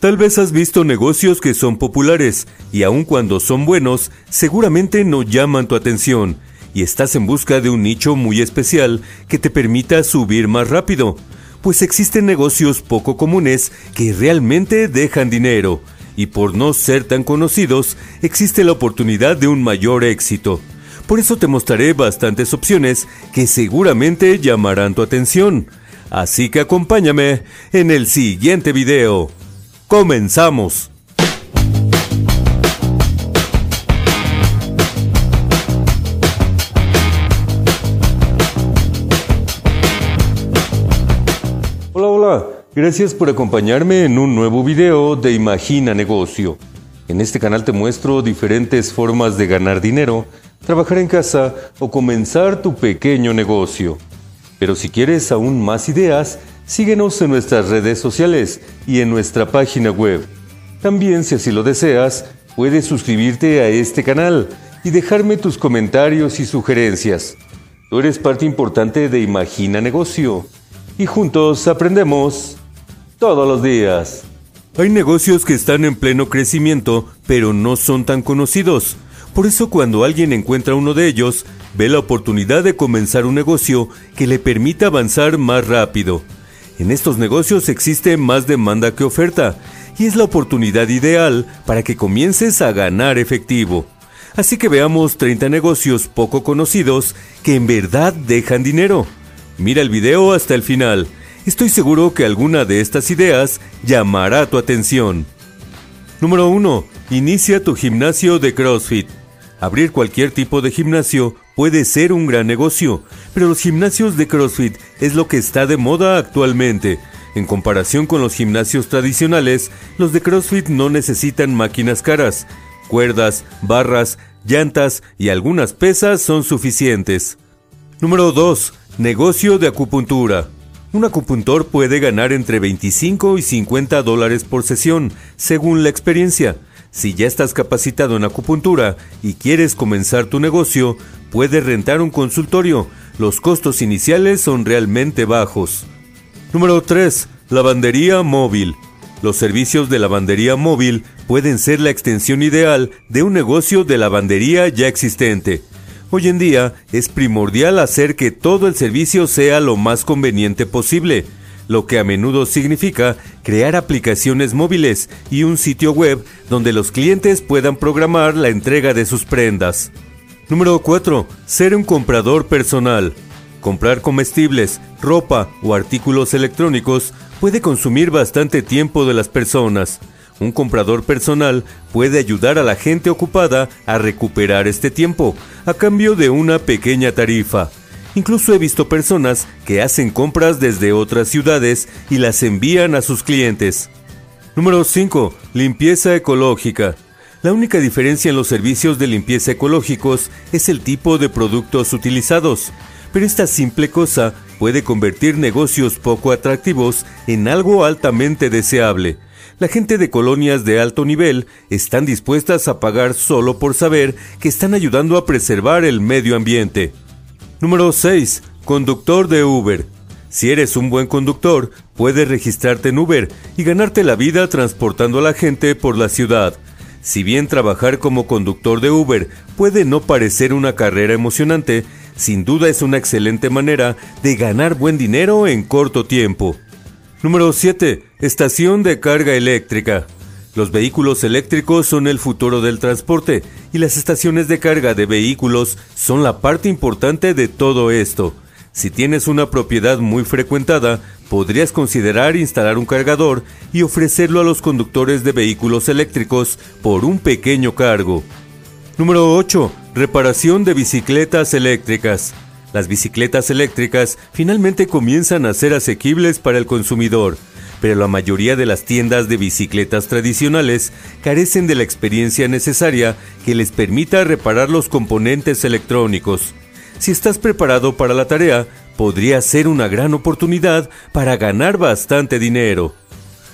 Tal vez has visto negocios que son populares y aun cuando son buenos, seguramente no llaman tu atención y estás en busca de un nicho muy especial que te permita subir más rápido, pues existen negocios poco comunes que realmente dejan dinero y por no ser tan conocidos existe la oportunidad de un mayor éxito. Por eso te mostraré bastantes opciones que seguramente llamarán tu atención. Así que acompáñame en el siguiente video. Comenzamos. Hola, hola. Gracias por acompañarme en un nuevo video de Imagina Negocio. En este canal te muestro diferentes formas de ganar dinero, trabajar en casa o comenzar tu pequeño negocio. Pero si quieres aún más ideas, Síguenos en nuestras redes sociales y en nuestra página web. También, si así lo deseas, puedes suscribirte a este canal y dejarme tus comentarios y sugerencias. Tú eres parte importante de Imagina Negocio y juntos aprendemos todos los días. Hay negocios que están en pleno crecimiento, pero no son tan conocidos. Por eso cuando alguien encuentra uno de ellos, ve la oportunidad de comenzar un negocio que le permita avanzar más rápido. En estos negocios existe más demanda que oferta y es la oportunidad ideal para que comiences a ganar efectivo. Así que veamos 30 negocios poco conocidos que en verdad dejan dinero. Mira el video hasta el final. Estoy seguro que alguna de estas ideas llamará tu atención. Número 1. Inicia tu gimnasio de CrossFit. Abrir cualquier tipo de gimnasio puede ser un gran negocio, pero los gimnasios de CrossFit es lo que está de moda actualmente. En comparación con los gimnasios tradicionales, los de CrossFit no necesitan máquinas caras. Cuerdas, barras, llantas y algunas pesas son suficientes. Número 2. Negocio de acupuntura. Un acupuntor puede ganar entre 25 y 50 dólares por sesión, según la experiencia. Si ya estás capacitado en acupuntura y quieres comenzar tu negocio, puedes rentar un consultorio. Los costos iniciales son realmente bajos. Número 3. Lavandería móvil. Los servicios de lavandería móvil pueden ser la extensión ideal de un negocio de lavandería ya existente. Hoy en día es primordial hacer que todo el servicio sea lo más conveniente posible lo que a menudo significa crear aplicaciones móviles y un sitio web donde los clientes puedan programar la entrega de sus prendas. Número 4. Ser un comprador personal. Comprar comestibles, ropa o artículos electrónicos puede consumir bastante tiempo de las personas. Un comprador personal puede ayudar a la gente ocupada a recuperar este tiempo a cambio de una pequeña tarifa. Incluso he visto personas que hacen compras desde otras ciudades y las envían a sus clientes. Número 5. Limpieza ecológica. La única diferencia en los servicios de limpieza ecológicos es el tipo de productos utilizados, pero esta simple cosa puede convertir negocios poco atractivos en algo altamente deseable. La gente de colonias de alto nivel están dispuestas a pagar solo por saber que están ayudando a preservar el medio ambiente. Número 6. Conductor de Uber. Si eres un buen conductor, puedes registrarte en Uber y ganarte la vida transportando a la gente por la ciudad. Si bien trabajar como conductor de Uber puede no parecer una carrera emocionante, sin duda es una excelente manera de ganar buen dinero en corto tiempo. Número 7. Estación de carga eléctrica. Los vehículos eléctricos son el futuro del transporte y las estaciones de carga de vehículos son la parte importante de todo esto. Si tienes una propiedad muy frecuentada, podrías considerar instalar un cargador y ofrecerlo a los conductores de vehículos eléctricos por un pequeño cargo. Número 8. Reparación de bicicletas eléctricas. Las bicicletas eléctricas finalmente comienzan a ser asequibles para el consumidor pero la mayoría de las tiendas de bicicletas tradicionales carecen de la experiencia necesaria que les permita reparar los componentes electrónicos. Si estás preparado para la tarea, podría ser una gran oportunidad para ganar bastante dinero.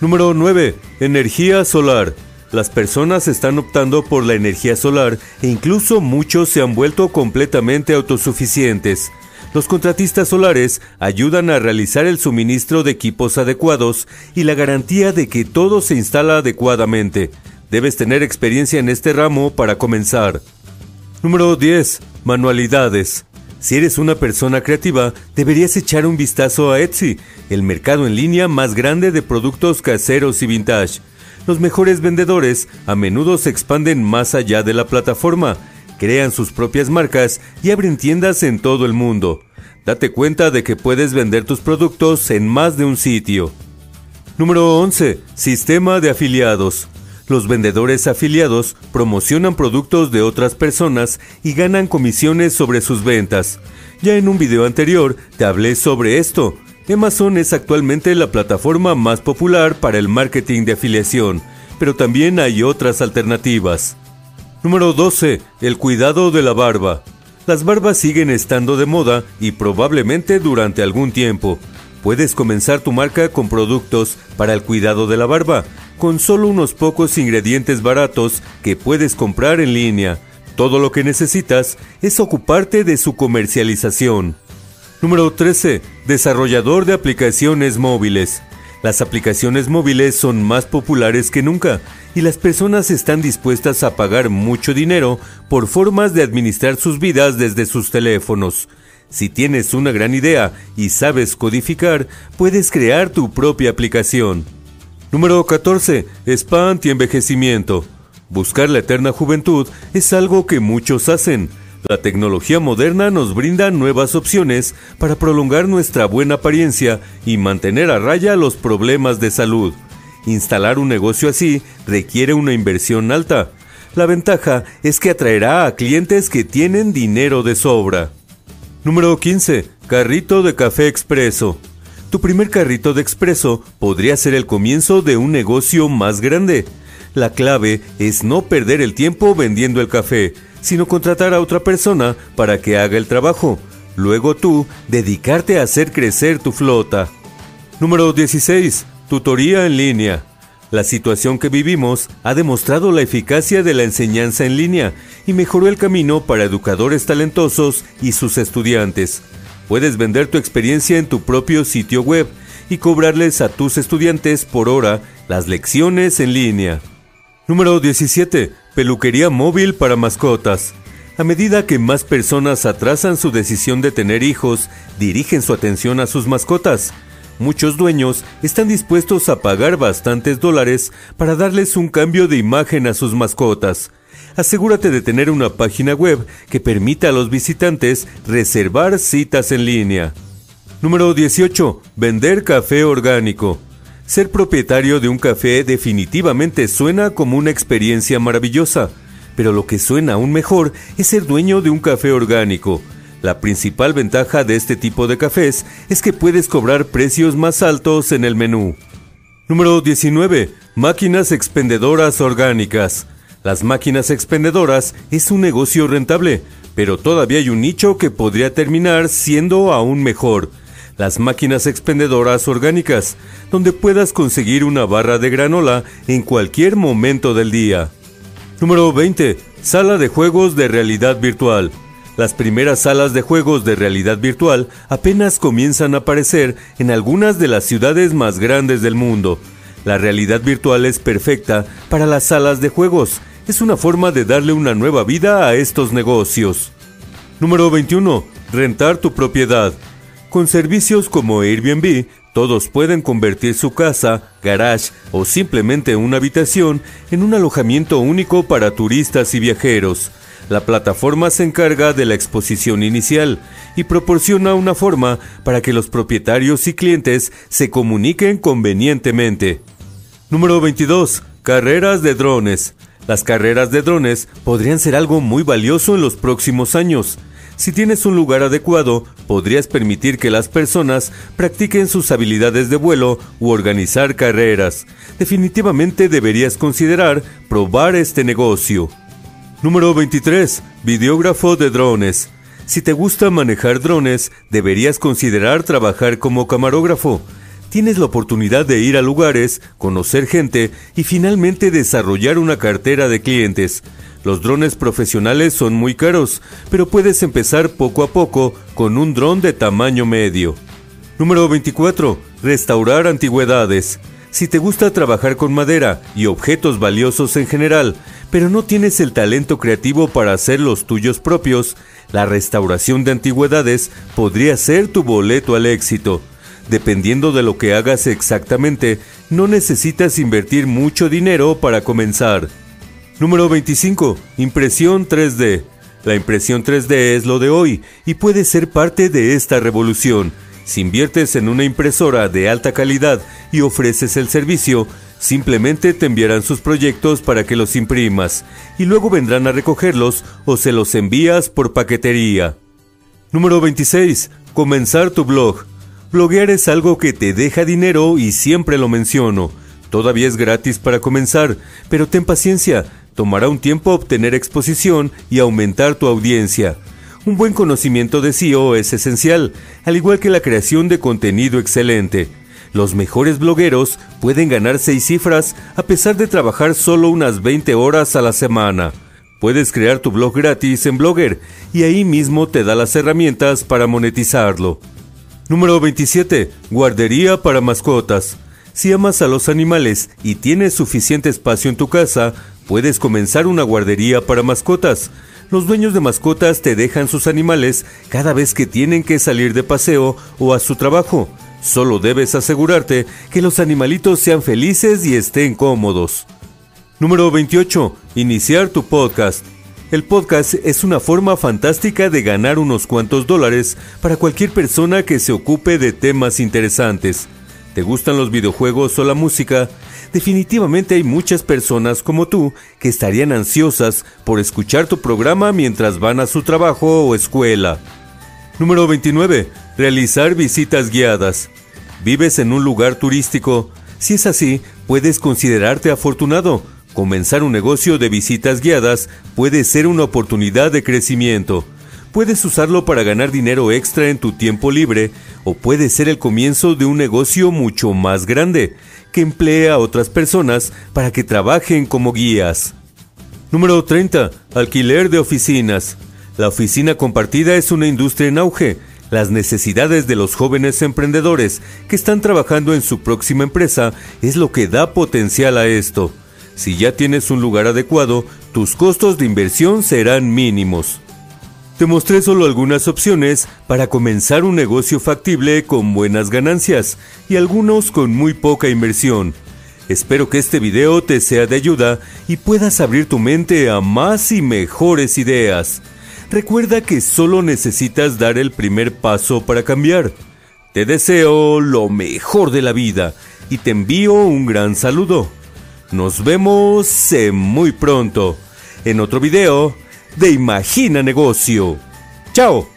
Número 9. Energía solar. Las personas están optando por la energía solar e incluso muchos se han vuelto completamente autosuficientes. Los contratistas solares ayudan a realizar el suministro de equipos adecuados y la garantía de que todo se instala adecuadamente. Debes tener experiencia en este ramo para comenzar. Número 10. Manualidades. Si eres una persona creativa, deberías echar un vistazo a Etsy, el mercado en línea más grande de productos caseros y vintage. Los mejores vendedores a menudo se expanden más allá de la plataforma, crean sus propias marcas y abren tiendas en todo el mundo. Date cuenta de que puedes vender tus productos en más de un sitio. Número 11. Sistema de afiliados. Los vendedores afiliados promocionan productos de otras personas y ganan comisiones sobre sus ventas. Ya en un video anterior te hablé sobre esto. Amazon es actualmente la plataforma más popular para el marketing de afiliación, pero también hay otras alternativas. Número 12. El cuidado de la barba. Las barbas siguen estando de moda y probablemente durante algún tiempo. Puedes comenzar tu marca con productos para el cuidado de la barba, con solo unos pocos ingredientes baratos que puedes comprar en línea. Todo lo que necesitas es ocuparte de su comercialización. Número 13. Desarrollador de aplicaciones móviles. Las aplicaciones móviles son más populares que nunca y las personas están dispuestas a pagar mucho dinero por formas de administrar sus vidas desde sus teléfonos. Si tienes una gran idea y sabes codificar, puedes crear tu propia aplicación. Número 14. Spa anti-envejecimiento. Buscar la eterna juventud es algo que muchos hacen la tecnología moderna nos brinda nuevas opciones para prolongar nuestra buena apariencia y mantener a raya los problemas de salud. Instalar un negocio así requiere una inversión alta. La ventaja es que atraerá a clientes que tienen dinero de sobra. Número 15. Carrito de café expreso. Tu primer carrito de expreso podría ser el comienzo de un negocio más grande. La clave es no perder el tiempo vendiendo el café, sino contratar a otra persona para que haga el trabajo. Luego tú dedicarte a hacer crecer tu flota. Número 16. Tutoría en línea. La situación que vivimos ha demostrado la eficacia de la enseñanza en línea y mejoró el camino para educadores talentosos y sus estudiantes. Puedes vender tu experiencia en tu propio sitio web y cobrarles a tus estudiantes por hora las lecciones en línea. Número 17. Peluquería móvil para mascotas. A medida que más personas atrasan su decisión de tener hijos, dirigen su atención a sus mascotas. Muchos dueños están dispuestos a pagar bastantes dólares para darles un cambio de imagen a sus mascotas. Asegúrate de tener una página web que permita a los visitantes reservar citas en línea. Número 18. Vender café orgánico. Ser propietario de un café definitivamente suena como una experiencia maravillosa, pero lo que suena aún mejor es ser dueño de un café orgánico. La principal ventaja de este tipo de cafés es que puedes cobrar precios más altos en el menú. Número 19. Máquinas expendedoras orgánicas. Las máquinas expendedoras es un negocio rentable, pero todavía hay un nicho que podría terminar siendo aún mejor las máquinas expendedoras orgánicas, donde puedas conseguir una barra de granola en cualquier momento del día. Número 20. Sala de juegos de realidad virtual. Las primeras salas de juegos de realidad virtual apenas comienzan a aparecer en algunas de las ciudades más grandes del mundo. La realidad virtual es perfecta para las salas de juegos. Es una forma de darle una nueva vida a estos negocios. Número 21. Rentar tu propiedad. Con servicios como Airbnb, todos pueden convertir su casa, garage o simplemente una habitación en un alojamiento único para turistas y viajeros. La plataforma se encarga de la exposición inicial y proporciona una forma para que los propietarios y clientes se comuniquen convenientemente. Número 22. Carreras de drones. Las carreras de drones podrían ser algo muy valioso en los próximos años. Si tienes un lugar adecuado, podrías permitir que las personas practiquen sus habilidades de vuelo u organizar carreras. Definitivamente deberías considerar probar este negocio. Número 23. Videógrafo de drones. Si te gusta manejar drones, deberías considerar trabajar como camarógrafo. Tienes la oportunidad de ir a lugares, conocer gente y finalmente desarrollar una cartera de clientes. Los drones profesionales son muy caros, pero puedes empezar poco a poco con un dron de tamaño medio. Número 24. Restaurar antigüedades. Si te gusta trabajar con madera y objetos valiosos en general, pero no tienes el talento creativo para hacer los tuyos propios, la restauración de antigüedades podría ser tu boleto al éxito. Dependiendo de lo que hagas exactamente, no necesitas invertir mucho dinero para comenzar. Número 25. Impresión 3D. La impresión 3D es lo de hoy y puede ser parte de esta revolución. Si inviertes en una impresora de alta calidad y ofreces el servicio, simplemente te enviarán sus proyectos para que los imprimas y luego vendrán a recogerlos o se los envías por paquetería. Número 26. Comenzar tu blog. Bloguear es algo que te deja dinero y siempre lo menciono. Todavía es gratis para comenzar, pero ten paciencia, Tomará un tiempo obtener exposición y aumentar tu audiencia. Un buen conocimiento de SEO es esencial, al igual que la creación de contenido excelente. Los mejores blogueros pueden ganar seis cifras a pesar de trabajar solo unas 20 horas a la semana. Puedes crear tu blog gratis en Blogger y ahí mismo te da las herramientas para monetizarlo. Número 27. Guardería para mascotas. Si amas a los animales y tienes suficiente espacio en tu casa, Puedes comenzar una guardería para mascotas. Los dueños de mascotas te dejan sus animales cada vez que tienen que salir de paseo o a su trabajo. Solo debes asegurarte que los animalitos sean felices y estén cómodos. Número 28. Iniciar tu podcast. El podcast es una forma fantástica de ganar unos cuantos dólares para cualquier persona que se ocupe de temas interesantes. ¿Te gustan los videojuegos o la música? Definitivamente hay muchas personas como tú que estarían ansiosas por escuchar tu programa mientras van a su trabajo o escuela. Número 29. Realizar visitas guiadas. ¿Vives en un lugar turístico? Si es así, puedes considerarte afortunado. Comenzar un negocio de visitas guiadas puede ser una oportunidad de crecimiento. Puedes usarlo para ganar dinero extra en tu tiempo libre o puede ser el comienzo de un negocio mucho más grande que emplea a otras personas para que trabajen como guías. Número 30. Alquiler de oficinas. La oficina compartida es una industria en auge. Las necesidades de los jóvenes emprendedores que están trabajando en su próxima empresa es lo que da potencial a esto. Si ya tienes un lugar adecuado, tus costos de inversión serán mínimos. Te mostré solo algunas opciones para comenzar un negocio factible con buenas ganancias y algunos con muy poca inversión. Espero que este video te sea de ayuda y puedas abrir tu mente a más y mejores ideas. Recuerda que solo necesitas dar el primer paso para cambiar. Te deseo lo mejor de la vida y te envío un gran saludo. Nos vemos muy pronto en otro video de Imagina Negocio. ¡Chao!